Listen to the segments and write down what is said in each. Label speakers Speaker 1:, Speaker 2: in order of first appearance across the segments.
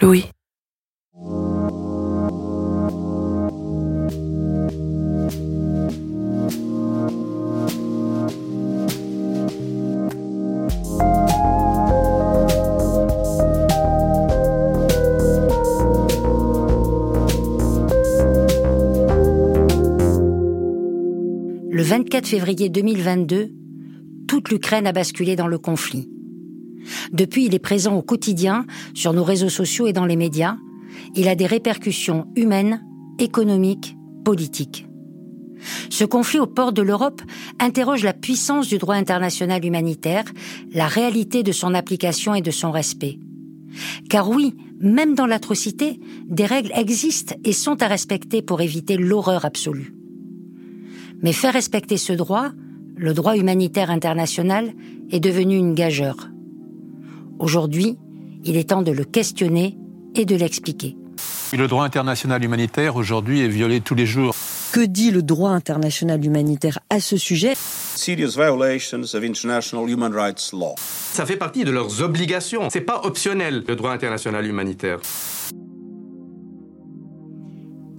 Speaker 1: Louis.
Speaker 2: Le 24 février 2022, toute l'Ukraine a basculé dans le conflit. Depuis, il est présent au quotidien, sur nos réseaux sociaux et dans les médias. Il a des répercussions humaines, économiques, politiques. Ce conflit au port de l'Europe interroge la puissance du droit international humanitaire, la réalité de son application et de son respect. Car oui, même dans l'atrocité, des règles existent et sont à respecter pour éviter l'horreur absolue. Mais faire respecter ce droit, le droit humanitaire international, est devenu une gageure. Aujourd'hui, il est temps de le questionner et de l'expliquer.
Speaker 3: Le droit international humanitaire aujourd'hui est violé tous les jours.
Speaker 4: Que dit le droit international humanitaire à ce sujet?
Speaker 5: Serious violations of international human rights law.
Speaker 6: Ça fait partie de leurs obligations. C'est pas optionnel, le droit international humanitaire.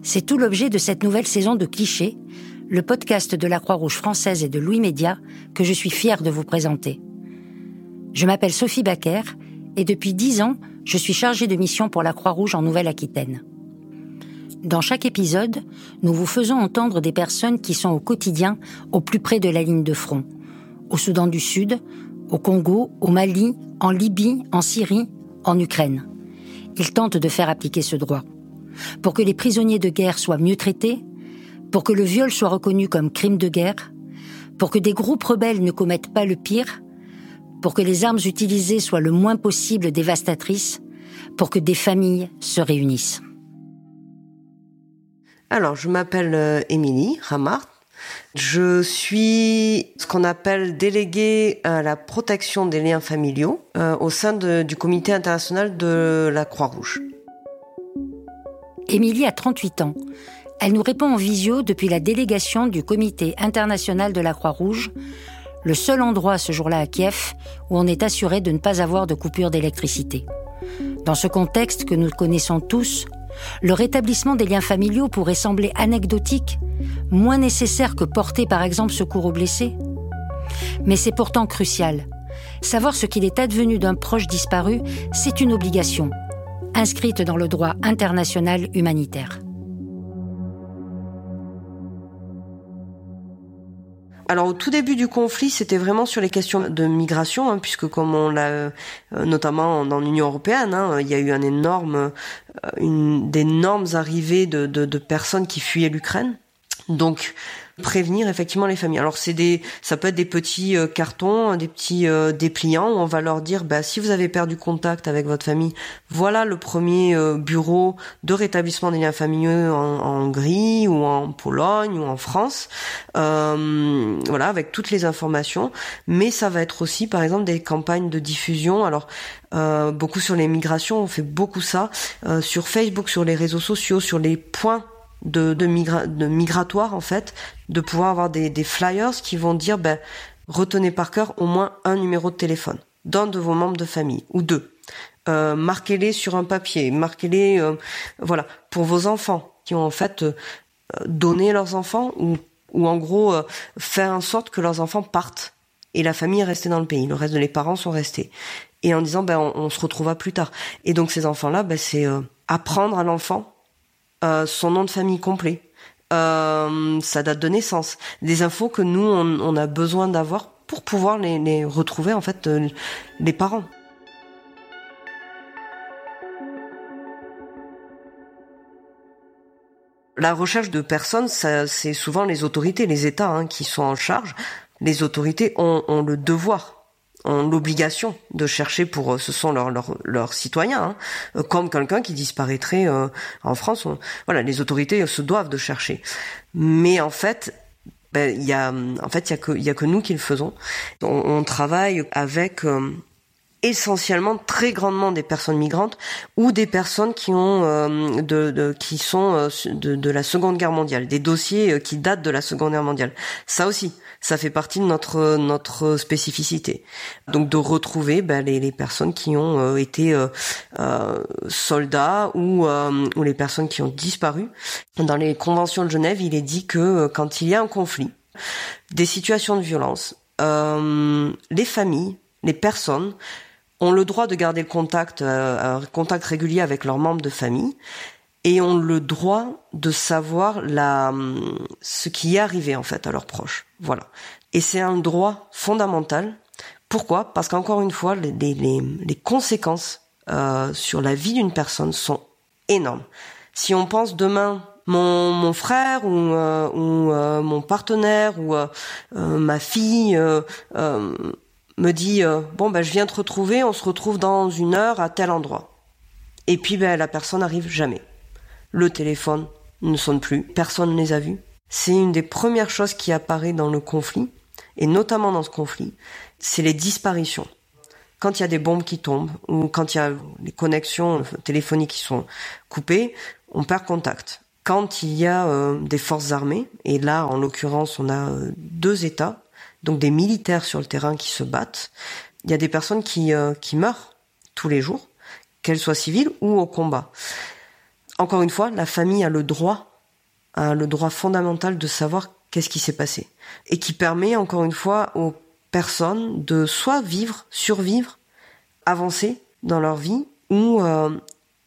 Speaker 2: C'est tout l'objet de cette nouvelle saison de Clichés, le podcast de la Croix-Rouge française et de Louis Média que je suis fier de vous présenter. Je m'appelle Sophie Baker et depuis dix ans, je suis chargée de mission pour la Croix-Rouge en Nouvelle-Aquitaine. Dans chaque épisode, nous vous faisons entendre des personnes qui sont au quotidien au plus près de la ligne de front. Au Soudan du Sud, au Congo, au Mali, en Libye, en Syrie, en Ukraine. Ils tentent de faire appliquer ce droit. Pour que les prisonniers de guerre soient mieux traités, pour que le viol soit reconnu comme crime de guerre, pour que des groupes rebelles ne commettent pas le pire, pour que les armes utilisées soient le moins possible dévastatrices, pour que des familles se réunissent.
Speaker 4: Alors, je m'appelle euh, Émilie Ramart. Je suis ce qu'on appelle déléguée à la protection des liens familiaux euh, au sein de, du comité international de la Croix-Rouge.
Speaker 2: Émilie a 38 ans. Elle nous répond en visio depuis la délégation du comité international de la Croix-Rouge, le seul endroit ce jour-là à Kiev où on est assuré de ne pas avoir de coupure d'électricité. Dans ce contexte que nous connaissons tous, le rétablissement des liens familiaux pourrait sembler anecdotique, moins nécessaire que porter par exemple secours aux blessés. Mais c'est pourtant crucial. Savoir ce qu'il est advenu d'un proche disparu, c'est une obligation, inscrite dans le droit international humanitaire.
Speaker 4: Alors au tout début du conflit, c'était vraiment sur les questions de migration, hein, puisque comme on l'a, euh, notamment dans l'Union européenne, hein, il y a eu un énorme, euh, une d'énormes arrivées de, de, de personnes qui fuyaient l'Ukraine. Donc prévenir effectivement les familles. Alors c'est des, ça peut être des petits euh, cartons, des petits euh, dépliants où on va leur dire, bah si vous avez perdu contact avec votre famille, voilà le premier euh, bureau de rétablissement des liens familiaux en, en, Hongrie ou en Pologne ou en France, voilà avec toutes les informations. Mais ça va être aussi par exemple des campagnes de diffusion. Alors beaucoup sur les migrations, on fait beaucoup ça sur Facebook, sur les réseaux sociaux, sur les points de, de, de migratoire en fait, de pouvoir avoir des, des flyers qui vont dire ben, retenez par cœur au moins un numéro de téléphone d'un de vos membres de famille ou deux. Euh, marquez-les sur un papier, marquez-les euh, voilà pour vos enfants qui ont en fait euh, donné leurs enfants ou ou en gros euh, faire en sorte que leurs enfants partent et la famille est restée dans le pays, le reste de les parents sont restés et en disant ben on, on se retrouvera plus tard. Et donc ces enfants là ben c'est apprendre à l'enfant euh, son nom de famille complet, euh, sa date de naissance, des infos que nous on, a besoin d'avoir pour pouvoir les, retrouver en fait euh, les parents. La recherche de personnes, c'est souvent les autorités, les États hein, qui sont en charge. Les autorités ont le devoir ont l'obligation de chercher pour ce sont leurs leurs, leurs citoyens hein, comme quelqu'un qui disparaîtrait euh, en France. On, voilà les autorités se doivent de chercher. Mais en fait ben, il y a en fait il y a que il y a que nous qui le faisons. On, on travaille avec euh, essentiellement très grandement des personnes migrantes ou des personnes qui ont euh, de, qui sont euh, de, de, la Seconde Guerre mondiale, des dossiers euh, qui datent de la Seconde Guerre mondiale. Ça aussi, ça fait partie de notre notre spécificité. Donc de retrouver ben, les, les, personnes qui ont été soldats ou ou les personnes qui ont disparu. Dans les conventions de Genève, il est dit que quand il y a un conflit, des situations de violence, les familles, les personnes ont le droit de garder le contact, euh, contact régulier avec leurs membres de famille et ont le droit de savoir la, ce qui est arrivé en fait à leurs proches. Voilà. Et c'est un droit fondamental. Pourquoi? Parce qu'encore une fois, les, les, les conséquences euh, sur la vie d'une personne sont énormes. Si on pense demain mon, mon frère ou, euh, ou euh, mon partenaire ou euh, ma fille me dit euh, bon ben je viens te retrouver, on se retrouve dans une heure à tel endroit. Et puis ben la personne n'arrive jamais. Le téléphone ne sonne plus, personne ne les a vus. C'est une des premières choses qui apparaît dans le conflit, et notamment dans ce conflit, c'est les disparitions. Quand il y a des bombes qui tombent, ou quand il y a les connexions téléphoniques qui sont coupées, on perd contact. Quand il y a euh, des forces armées, et là en l'occurrence on a euh, deux États, donc des militaires sur le terrain qui se battent. Il y a des personnes qui, euh, qui meurent tous les jours, qu'elles soient civiles ou au combat. Encore une fois, la famille a le droit, a le droit fondamental de savoir qu'est-ce qui s'est passé. Et qui permet, encore une fois, aux personnes de soit vivre, survivre, avancer dans leur vie ou, euh,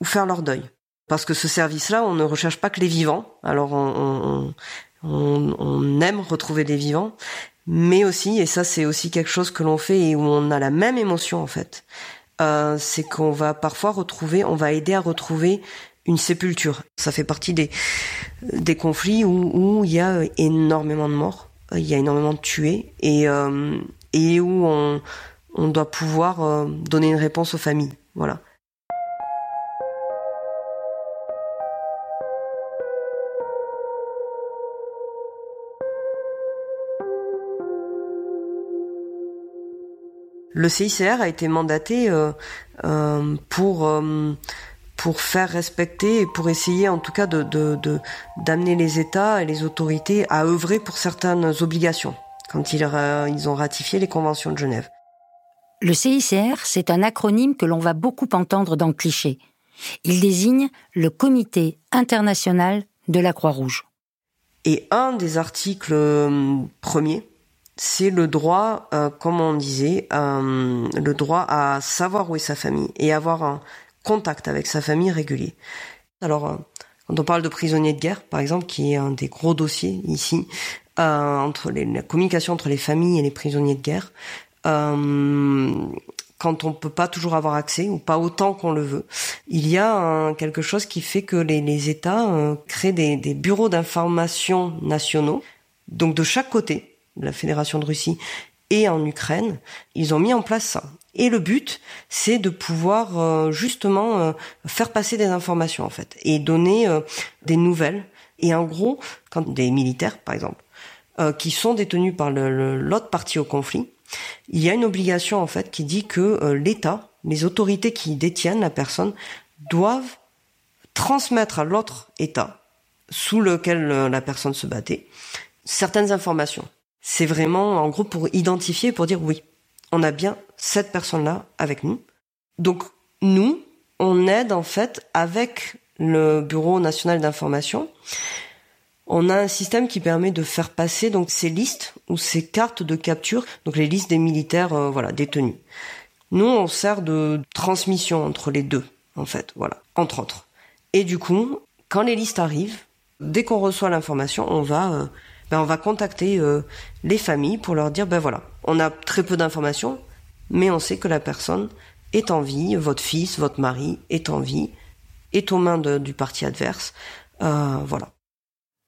Speaker 4: ou faire leur deuil. Parce que ce service-là, on ne recherche pas que les vivants. Alors on, on, on, aime retrouver des vivants, mais aussi, et ça c'est aussi quelque chose que l'on fait et où on a la même émotion en fait, euh, c'est qu'on va parfois retrouver, on va aider à retrouver une sépulture. Ça fait partie des, des conflits où, où il y a énormément de morts, il y a énormément de tués et, euh, et où on, on doit pouvoir euh, donner une réponse aux familles. Voilà. Le CICR a été mandaté euh, euh, pour euh, pour faire respecter et pour essayer en tout cas de d'amener les États et les autorités à œuvrer pour certaines obligations quand ils, ils ont ratifié les conventions de Genève.
Speaker 2: Le CICR, c'est un acronyme que l'on va beaucoup entendre dans le cliché. Il désigne le Comité international de la Croix-Rouge.
Speaker 4: Et un des articles premiers c'est le droit, euh, comme on disait, euh, le droit à savoir où est sa famille et avoir un contact avec sa famille régulier. Alors, euh, quand on parle de prisonniers de guerre, par exemple, qui est un des gros dossiers ici, entre la communication entre les familles et les prisonniers de guerre, quand on peut pas toujours avoir accès ou pas autant qu'on le veut, il y a quelque chose qui fait que les, États créent des bureaux d'information nationaux, donc de chaque côté, la Fédération de Russie et en Ukraine, ils ont mis en place ça. Et le but, c'est de pouvoir euh, justement euh, faire passer des informations en fait et donner euh, des nouvelles. Et en gros, quand des militaires, par exemple, qui sont détenus par l'autre partie au conflit, il y a une obligation en fait qui dit que l'État, les autorités qui détiennent la personne, doivent transmettre à l'autre État sous lequel la personne se battait certaines informations c'est vraiment en gros pour identifier, pour dire oui, on a bien cette personne-là avec nous. Donc nous, on aide en fait avec le Bureau national d'information. On a un système qui permet de faire passer donc ces listes ou ces cartes de capture, donc les listes des militaires euh, voilà détenus. Nous, on sert de transmission entre les deux en fait, voilà, entre autres. Et du coup, quand les listes arrivent, dès qu'on reçoit l'information, on va euh, ben on va contacter euh, les familles pour leur dire ben voilà, on a très peu d'informations, mais on sait que la personne est en vie, votre fils, votre mari est en vie, est aux mains du parti adverse, euh, voilà.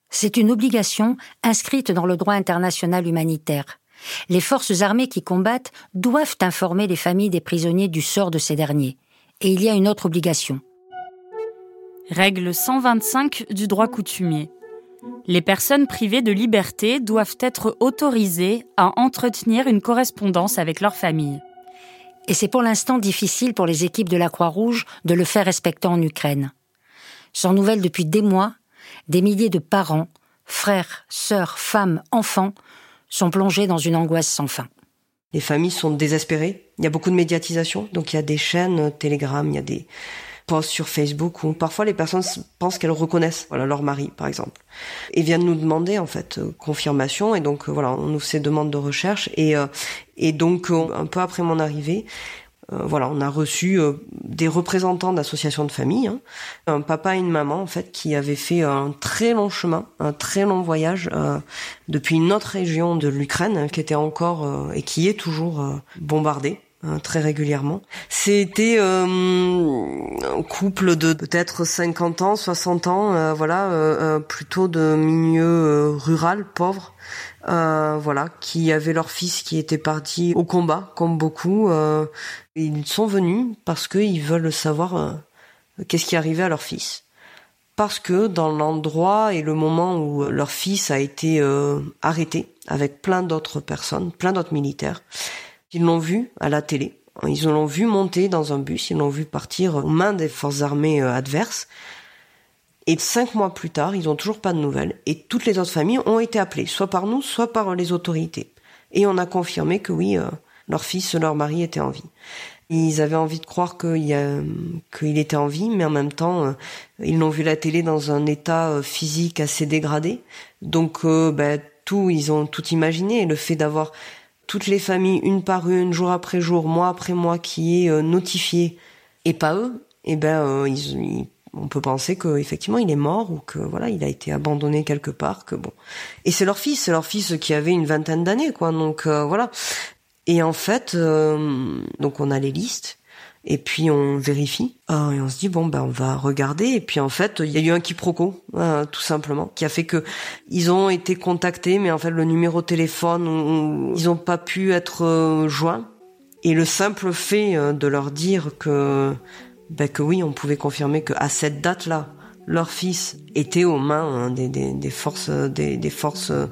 Speaker 2: C'est une obligation inscrite dans le droit international humanitaire. Les forces armées qui combattent doivent informer les familles des prisonniers du sort de ces derniers. Et il y a une autre obligation.
Speaker 1: Règle 125 du droit coutumier. Les personnes privées de liberté doivent être autorisées à entretenir une correspondance avec leur famille.
Speaker 2: Et c'est pour l'instant difficile pour les équipes de la Croix-Rouge de le faire respecter en Ukraine. Sans nouvelles depuis des mois, des milliers de parents, frères, sœurs, femmes, enfants sont plongés dans une angoisse sans fin.
Speaker 4: Les familles sont désespérées. Il y a beaucoup de médiatisation, donc il y a des chaînes Telegram, il y a des posts sur Facebook où parfois les personnes pensent qu'elles reconnaissent voilà leur mari par exemple et viennent nous demander en fait euh, confirmation et donc euh, voilà on nous fait demande de recherche et euh, et donc un peu après mon arrivée euh, voilà, on a reçu euh, des représentants d'associations de famille, hein. un papa et une maman en fait qui avaient fait un très long chemin, un très long voyage euh, depuis une autre région de l'Ukraine qui était encore et qui est toujours bombardée hein, très régulièrement. C'était un couple de peut-être 50 ans, 60 ans, voilà, plutôt de milieu rural, pauvre, euh, voilà, qui avaient leur fils qui était parti au combat, comme beaucoup. Euh, ils sont venus parce qu'ils veulent savoir euh, qu'est-ce qui arrivait à leur fils. Parce que dans l'endroit et le moment où leur fils a été arrêté avec plein d'autres personnes, plein d'autres militaires, ils l'ont vu à la télé. Ils l'ont vu monter dans un bus, ils l'ont vu partir aux mains des forces armées adverses. Et cinq mois plus tard, ils ont toujours pas de nouvelles. Et toutes les autres familles ont été appelées, soit par nous, soit par les autorités. Et on a confirmé que oui, euh, leur fils, leur mari était en vie. Ils avaient envie de croire qu'il était en vie, mais en même temps, euh, ils l'ont vu la télé dans un état euh, physique assez dégradé. Donc, ben, tout, ils ont tout imaginé. le fait d'avoir toutes les familles, une par une, jour après jour, mois après mois, qui est notifié, et pas eux, eh ben, ils, ils on peut penser qu'effectivement il est mort ou que voilà il a été abandonné quelque part que bon. Et c'est leur fils. C'est leur fils qui avait une vingtaine d'années quoi. Donc euh, voilà. Et en fait euh, donc on a les listes et puis on vérifie. Euh, et on se dit bon ben on va regarder. Et puis en fait il y a eu un quiproquo tout simplement qui a fait que ils ont été contactés mais en fait le numéro de téléphone ils ont pas pu être joints. Et le simple fait de leur dire que ben que oui, on pouvait confirmer que à cette date-là, leur fils était aux mains hein, des, des, des, forces des, des forces euh,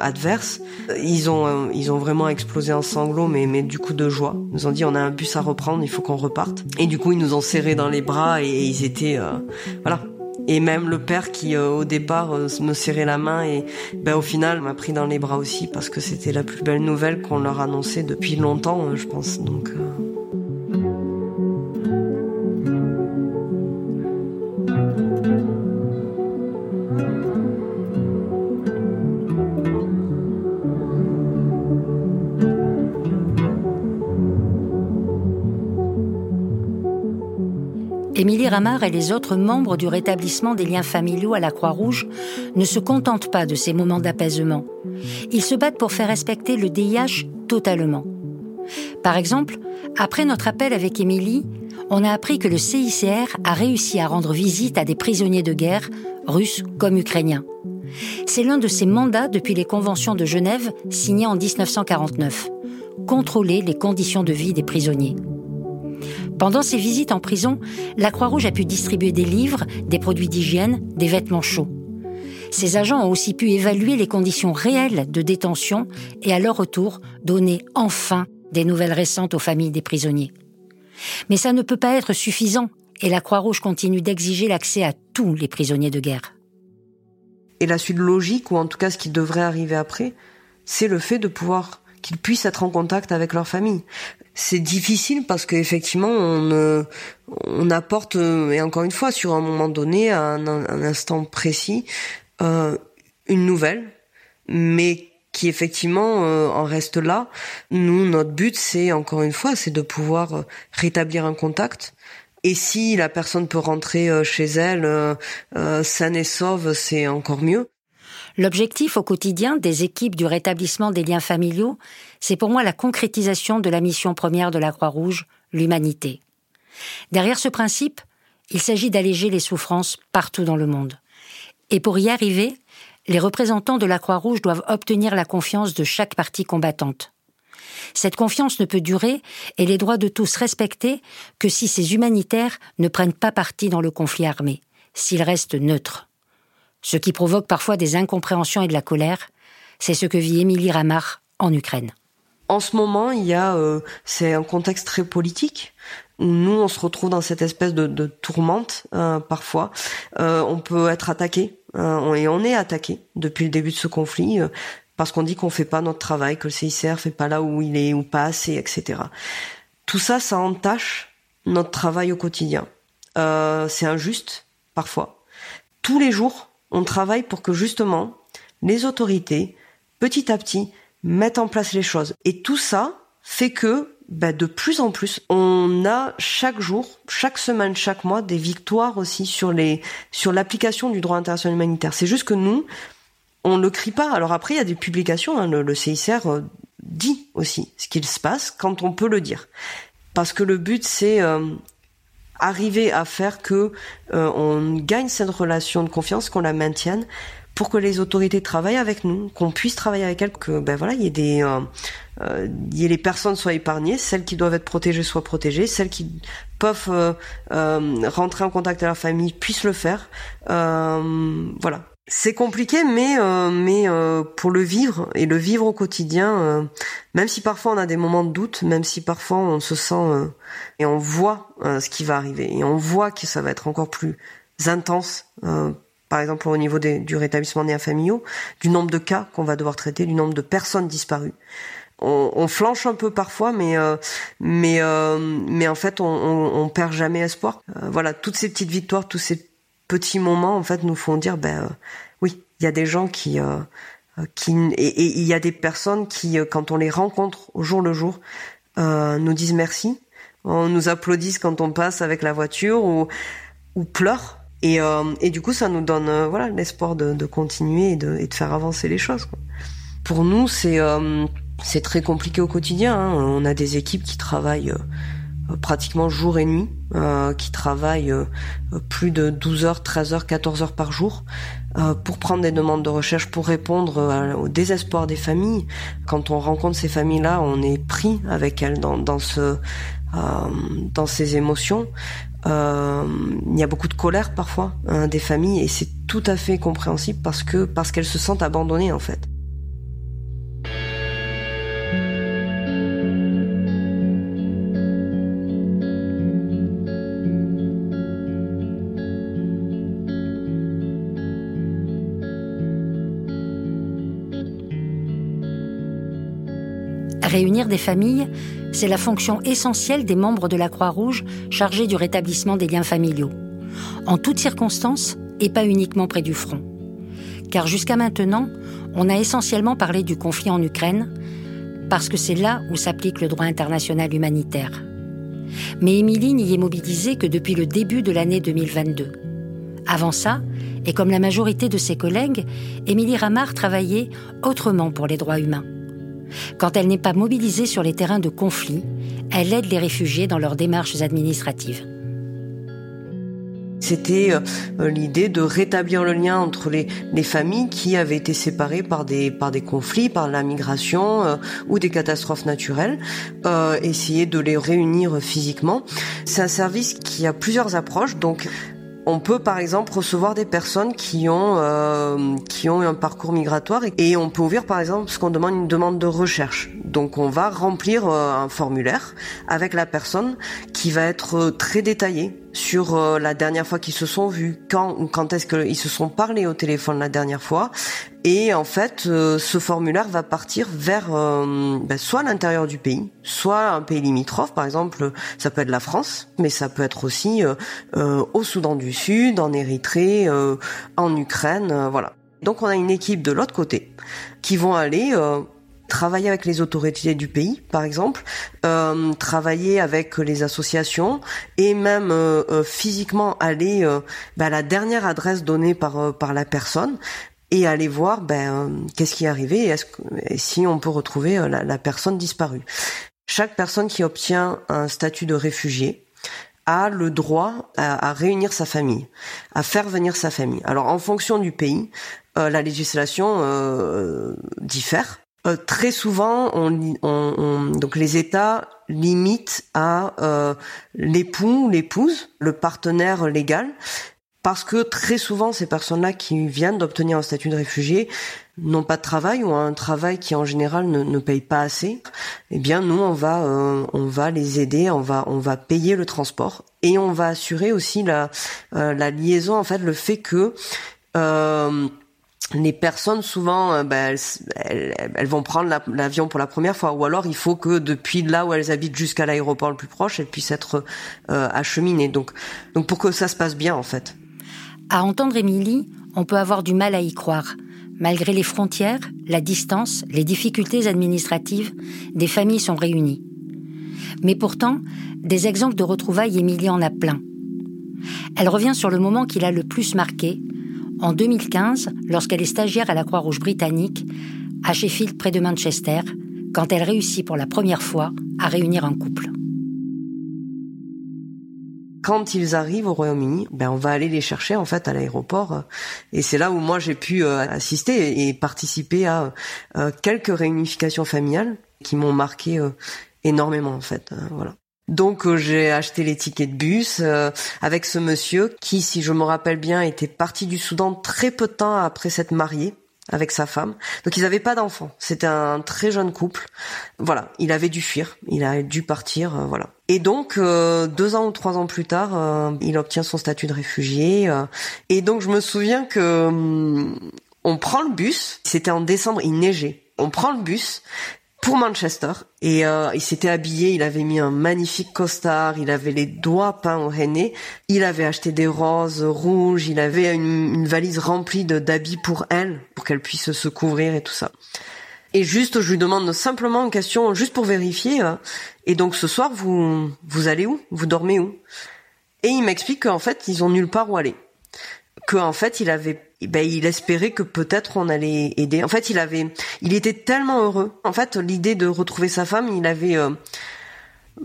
Speaker 4: adverses. Ils ont euh, ils ont vraiment explosé en sanglots, mais mais du coup de joie. Ils nous ont dit on a un bus à reprendre, il faut qu'on reparte. Et du coup ils nous ont serrés dans les bras et, ils étaient euh, voilà. Et même le père qui au départ me serrait la main et ben au final m'a pris dans les bras aussi parce que c'était la plus belle nouvelle qu'on leur annonçait depuis longtemps, je pense. Donc
Speaker 2: Et les autres membres du rétablissement des liens familiaux à la Croix-Rouge ne se contentent pas de ces moments d'apaisement. Ils se battent pour faire respecter le DIH totalement. Par exemple, après notre appel avec Émilie, on a appris que le CICR a réussi à rendre visite à des prisonniers de guerre, russes comme ukrainiens. C'est l'un de ses mandats depuis les conventions de Genève signées en 1949. Contrôler les conditions de vie des prisonniers. Pendant ses visites en prison, la Croix-Rouge a pu distribuer des livres, des produits d'hygiène, des vêtements chauds. Ces agents ont aussi pu évaluer les conditions réelles de détention et à leur retour donner enfin des nouvelles récentes aux familles des prisonniers. Mais ça ne peut pas être suffisant et la Croix-Rouge continue d'exiger l'accès à tous les prisonniers de guerre.
Speaker 4: Et la suite logique, ou en tout cas ce qui devrait arriver après, c'est le fait de pouvoir qu'ils puissent être en contact avec leur famille c'est difficile parce qu'effectivement on on apporte et encore une fois sur un moment donné à un, instant précis euh, une nouvelle mais qui effectivement euh, en reste là. Nous notre but c'est encore une fois c'est de pouvoir euh, rétablir un contact. Et si la personne peut rentrer euh, chez elle euh, saine et sauve c'est encore mieux.
Speaker 2: L'objectif au quotidien des équipes du rétablissement des liens familiaux, c'est pour moi la concrétisation de la mission première de la Croix-Rouge, l'humanité. Derrière ce principe, il s'agit d'alléger les souffrances partout dans le monde. Et pour y arriver, les représentants de la Croix-Rouge doivent obtenir la confiance de chaque partie combattante. Cette confiance ne peut durer et les droits de tous respectés que si ces humanitaires ne prennent pas parti dans le conflit armé, s'ils restent neutres ce qui provoque parfois des incompréhensions et de la colère. C'est ce que vit Émilie Ramar en Ukraine.
Speaker 4: En ce moment, il y a, c'est un contexte très politique nous on se retrouve dans cette espèce de, de tourmente euh, parfois. Euh, on peut être attaqué euh, et on est attaqué depuis le début de ce conflit parce qu'on dit qu'on fait pas notre travail, que le CICR fait pas là où il est ou pas assez, etc. Tout ça, ça entache notre travail au quotidien. c'est injuste parfois. Tous les jours, on travaille pour que justement les autorités, petit à petit, mettent en place les choses. Et tout ça fait que bah, de plus en plus, on a chaque jour, chaque semaine, chaque mois des victoires aussi sur les sur l'application du droit international humanitaire. C'est juste que nous, on le crie pas. Alors après, il y a des publications. Hein, le, CICR euh, dit aussi ce qu'il se passe quand on peut le dire, parce que le but c'est euh, arriver à faire que euh, on gagne cette relation de confiance, qu'on la maintienne pour que les autorités travaillent avec nous, qu'on puisse travailler avec elles, que ben voilà, il y ait des, euh, euh y ait les personnes soient épargnées, celles qui doivent être protégées soient protégées, celles qui peuvent euh, euh rentrer en contact avec leur famille puissent le faire. Euh, voilà. C'est compliqué, mais mais pour le vivre et le vivre au quotidien, même si parfois on a des moments de doute, même si parfois on se sent et on voit ce qui va arriver et on voit que ça va être encore plus intense par exemple au niveau du rétablissement des familiaux, du nombre de cas qu'on va devoir traiter, du nombre de personnes disparues. On, on flanche un peu parfois, mais euh, mais euh, mais en fait on, on, on, perd jamais espoir. Euh, voilà, toutes ces petites victoires, tous ces petits moments en fait nous font dire ben oui, il y a des gens qui qui et il y a des personnes qui quand on les rencontre au jour le jour nous disent merci, on nous applaudissent quand on passe avec la voiture ou ou pleurent et, euh, du coup, ça nous donne euh, voilà l'espoir de, de, continuer et de, et de, faire avancer les choses. Quoi. Pour nous, c'est euh, très compliqué au quotidien. Hein. On a des équipes qui travaillent euh, pratiquement jour et nuit, qui travaillent plus de 12 heures, 13 heures, 14 heures par jour pour prendre des demandes de recherche, pour répondre au désespoir des familles. Quand on rencontre ces familles-là, on est pris avec elles dans, dans ce dans ces émotions. Euh, il y a beaucoup de colère parfois hein, des familles et c'est tout à fait compréhensible parce que parce qu'elles se sentent abandonnées en fait.
Speaker 2: Réunir des familles, c'est la fonction essentielle des membres de la Croix-Rouge chargés du rétablissement des liens familiaux. En toutes circonstances et pas uniquement près du front. Car jusqu'à maintenant, on a essentiellement parlé du conflit en Ukraine, parce que c'est là où s'applique le droit international humanitaire. Mais Émilie n'y est mobilisée que depuis le début de l'année 2022. Avant ça, et comme la majorité de ses collègues, Émilie Ramard travaillait autrement pour les droits humains. Quand elle n'est pas mobilisée sur les terrains de conflit, elle aide les réfugiés dans leurs démarches administratives.
Speaker 4: C'était euh, l'idée de rétablir le lien entre les, familles qui avaient été séparées par des, conflits, par la migration euh, ou des catastrophes naturelles, euh, essayer de les réunir physiquement. C'est un service qui a plusieurs approches, on peut par exemple recevoir des personnes qui ont euh, qui ont un parcours migratoire et on peut ouvrir par exemple ce qu'on demande une demande de recherche. Donc on va remplir euh, un formulaire avec la personne qui va être euh, très détaillé sur la dernière fois qu'ils se sont vus, quand quand est-ce qu'ils se sont parlé au téléphone la dernière fois, et en fait, euh, ce formulaire va partir vers euh, ben, soit l'intérieur du pays, soit un pays limitrophe. Par exemple, ça peut être la France, mais ça peut être aussi euh, au Soudan du Sud, en Érythrée, en Ukraine, voilà. Donc on a une équipe de l'autre côté qui vont aller travailler avec les autorités du pays, par exemple, euh, travailler avec les associations et même euh, physiquement aller ben, à la dernière adresse donnée par par la personne et aller voir ben, qu'est-ce qui est arrivé et, est-ce et si on peut retrouver euh, la, personne disparue. Chaque personne qui obtient un statut de réfugié a le droit à, réunir sa famille, à faire venir sa famille. Alors en fonction du pays, euh, la législation euh, diffère. Euh, très souvent, on, on, on, donc les États limitent à euh, l'époux, l'épouse, le partenaire légal, parce que très souvent ces personnes-là qui viennent d'obtenir un statut de réfugié n'ont pas de travail ou un travail qui en général ne, ne paye pas assez. Eh bien nous on va euh, on va les aider, on va on va payer le transport et on va assurer aussi la euh, la liaison en fait le fait que euh, les personnes souvent euh, ben, elles, elles, vont prendre l'avion pour la première fois ou alors il faut que depuis là où elles habitent jusqu'à l'aéroport le plus proche elles puissent être euh, acheminées donc donc pour que ça se passe bien en fait
Speaker 2: à entendre Émilie, on peut avoir du mal à y croire. Malgré les frontières, la distance, les difficultés administratives, des familles sont réunies. Mais pourtant, des exemples de retrouvailles, Émilie en a plein. Elle revient sur le moment qui l'a le plus marqué, en 2015, lorsqu'elle est stagiaire à la Croix-Rouge britannique, à Sheffield près de Manchester, quand elle réussit pour la première fois à réunir un couple
Speaker 4: quand ils arrivent au Royaume-Uni, ben on va aller les chercher en fait à l'aéroport et c'est là où moi j'ai pu euh, assister et participer à euh, quelques réunifications familiales qui m'ont marqué euh, énormément en fait, voilà. Donc j'ai acheté les tickets de bus avec ce monsieur qui, si je me rappelle bien, était parti du Soudan très peu de temps après s'être marié avec sa femme. Donc ils n'avaient pas d'enfants. C'était un très jeune couple. Voilà, il avait dû fuir, il a dû partir, euh, voilà. Et donc euh, deux ans ou trois ans plus tard, euh, il obtient son statut de réfugié. et donc je me souviens que hum, on prend le bus. C'était en décembre, il neigeait. On prend le bus pour Manchester et euh, il s'était habillé, il avait mis un magnifique costard, il avait les doigts peints au henné, il avait acheté des roses rouges, il avait une, valise remplie d'habits pour elle, pour qu'elle puisse se couvrir et tout ça. Et juste, je lui demande simplement une question, juste pour vérifier. Euh, et donc ce soir, vous vous allez où? Vous dormez où? Et il m'explique qu'en fait, ils ont nulle part où aller. Que en fait, il avait ben, il espérait que peut-être on allait aider. En fait, il avait, il était tellement heureux. En fait, l'idée de retrouver sa femme, il avait, euh,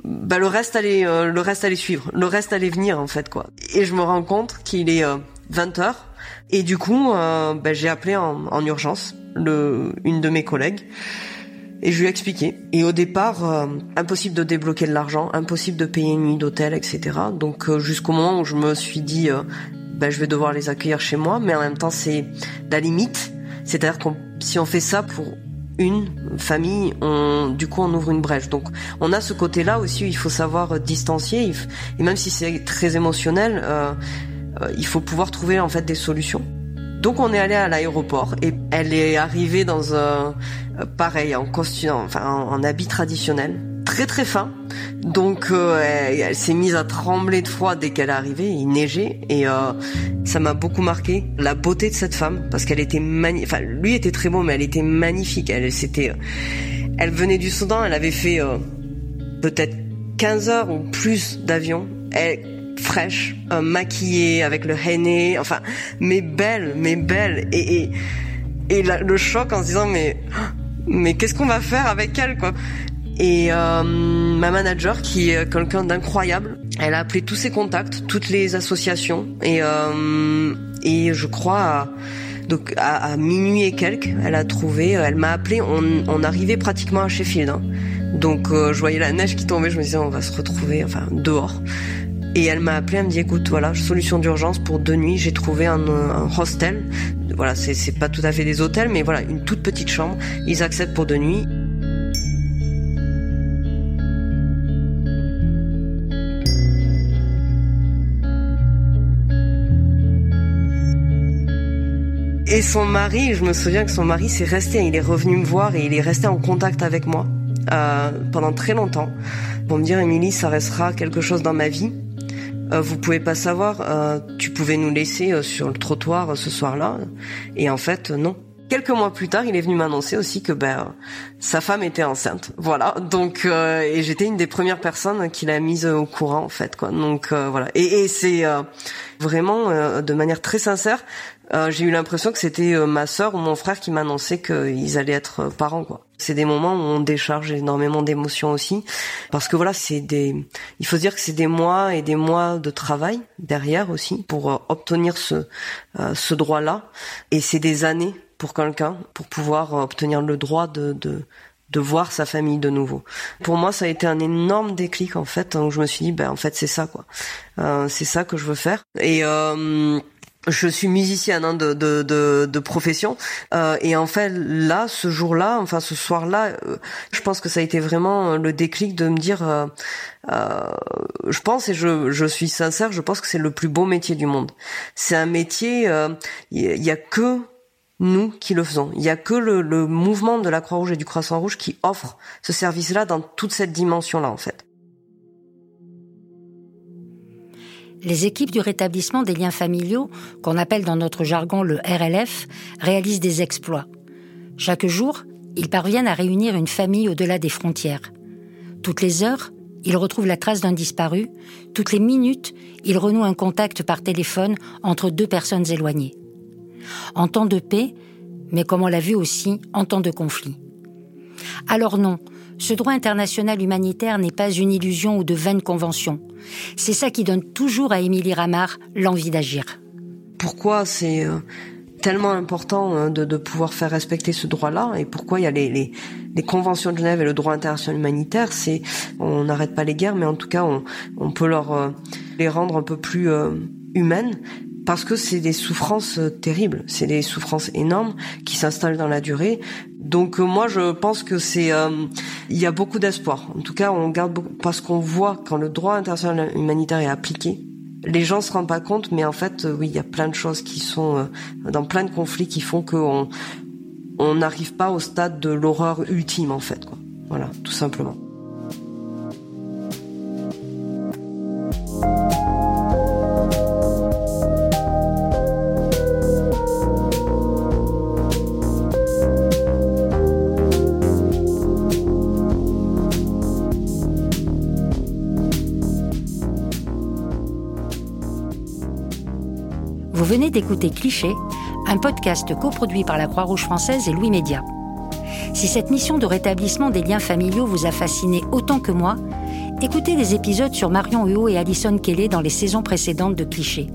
Speaker 4: ben, le reste allait, euh, le reste allait suivre, le reste allait venir en fait quoi. Et je me rends compte qu'il est 20 euh, heures et du coup, ben, j'ai appelé en, en, urgence le, une de mes collègues. Et je lui ai expliqué. Et au départ, impossible de débloquer de l'argent, impossible de payer une nuit d'hôtel, etc. Donc jusqu'au moment où je me suis dit, ben, je vais devoir les accueillir chez moi, mais en même temps c'est la limite. C'est-à-dire que si on fait ça pour une famille, on, du coup on ouvre une brèche. Donc on a ce côté-là aussi où il faut savoir distancier, et même si c'est très émotionnel, euh, euh, il faut pouvoir trouver en fait des solutions. Donc on est allé à l'aéroport et elle est arrivée dans un euh, pareil en costume, enfin en habit traditionnel, très très fin. Donc euh, elle, s'est mise à trembler de froid dès qu'elle est arrivée. Il neigeait et euh, ça m'a beaucoup marqué la beauté de cette femme parce qu'elle était magnifique. Enfin, lui était très beau, mais elle était magnifique. Elle, c'était, elle venait du Soudan. Elle avait fait euh, peut-être 15 heures ou plus d'avion. Elle fraîche, maquillée avec le henné, enfin, mais belle, mais belle et et, et le choc en se disant mais mais qu'est-ce qu'on va faire avec elle quoi? Et euh, ma manager, qui est quelqu'un d'incroyable, elle a appelé tous ses contacts, toutes les associations, et euh, et je crois à, donc à, minuit et quelques, elle a trouvé, elle m'a appelé, on, on arrivait pratiquement à Sheffield, hein. donc euh, je voyais la neige qui tombait, je me disais on va se retrouver, enfin dehors. Et elle m'a appelé, elle me dit écoute voilà solution d'urgence pour deux nuits, j'ai trouvé un, un hostel, voilà c'est pas tout à fait des hôtels, mais voilà une toute petite chambre, ils acceptent pour deux nuits. Et son mari, je me souviens que son mari s'est resté, il est revenu me voir et il est resté en contact avec moi euh, pendant très longtemps pour me dire Émilie, ça restera quelque chose dans ma vie. Euh, vous pouvez pas savoir, euh, tu pouvais nous laisser euh, sur le trottoir euh, ce soir-là. Et en fait, non. Quelques mois plus tard, il est venu m'annoncer aussi que ben sa femme était enceinte. Voilà. Donc et j'étais une des premières personnes qu'il a mise au courant en fait quoi. Donc voilà. Et, et c'est vraiment de manière très sincère euh, j'ai eu l'impression que c'était euh, ma sœur ou mon frère qui m'annonçait qu'ils allaient être euh, parents quoi. C'est des moments où on décharge énormément d'émotions aussi parce que voilà, c'est des il faut dire que c'est des mois et des mois de travail derrière aussi pour obtenir ce ce droit-là et c'est des années pour quelqu'un pour pouvoir obtenir le droit de de de voir sa famille de nouveau. Pour moi, ça a été un énorme déclic en fait, où je me suis dit, ben en fait c'est ça quoi, euh, c'est ça que je veux faire. Et euh, je suis musicienne hein, de, de, de, de, profession euh, et en fait là ce jour-là enfin ce soir-là euh, je pense que ça a été vraiment le déclic de me dire euh, euh je pense et je, je suis sincère je pense que c'est le plus beau métier du monde c'est un métier il euh, y, a que nous qui le faisons. Il y a que le, le mouvement de la Croix-Rouge et du Croissant-Rouge qui offre ce service-là dans toute cette dimension-là, en fait.
Speaker 2: Les équipes du rétablissement des liens familiaux, qu'on appelle dans notre jargon le RLF, réalisent des exploits. Chaque jour, ils parviennent à réunir une famille au-delà des frontières. Toutes les heures, ils retrouvent la trace d'un disparu. Toutes les minutes, ils renouent un contact par téléphone entre deux personnes éloignées en temps de paix, mais comme on l'a vu aussi, en temps de conflit. Alors non, ce droit international humanitaire n'est pas une illusion ou de vaines conventions. C'est ça qui donne toujours à Émilie Ramar l'envie d'agir.
Speaker 4: Pourquoi c'est euh, tellement important euh, de, pouvoir faire respecter ce droit-là et pourquoi il y a les, conventions de Genève et le droit international humanitaire, c'est on n'arrête pas les guerres, mais en tout cas on, peut leur euh, les rendre un peu plus humaines parce que c'est des souffrances euh, terribles, c'est des souffrances énormes qui s'installent dans la durée. Donc euh, moi je pense que c'est euh, il y a beaucoup d'espoir. En tout cas, on garde beaucoup, parce qu'on voit quand le droit international humanitaire est appliqué, les gens se rendent pas compte, mais en fait, oui, il y a plein de choses qui sont dans plein de conflits qui font qu'on on n'arrive pas au stade de l'horreur ultime en fait. Quoi. Voilà, tout simplement.
Speaker 2: D'écouter Cliché, un podcast coproduit par la Croix-Rouge française et Louis Média. Si cette mission de rétablissement des liens familiaux vous a fasciné autant que moi, écoutez les épisodes sur Marion Huot et Alison Kelly dans les saisons précédentes de Cliché.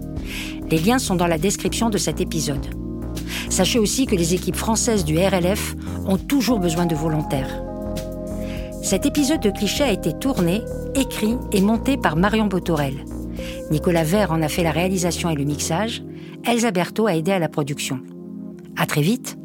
Speaker 2: Les liens sont dans la description de cet épisode. Sachez aussi que les équipes françaises du RLF ont toujours besoin de volontaires. Cet épisode de Cliché a été tourné, écrit et monté par Marion Botorel. Nicolas Vert en a fait la réalisation et le mixage. Elsa Berthaud a aidé à la production. À très vite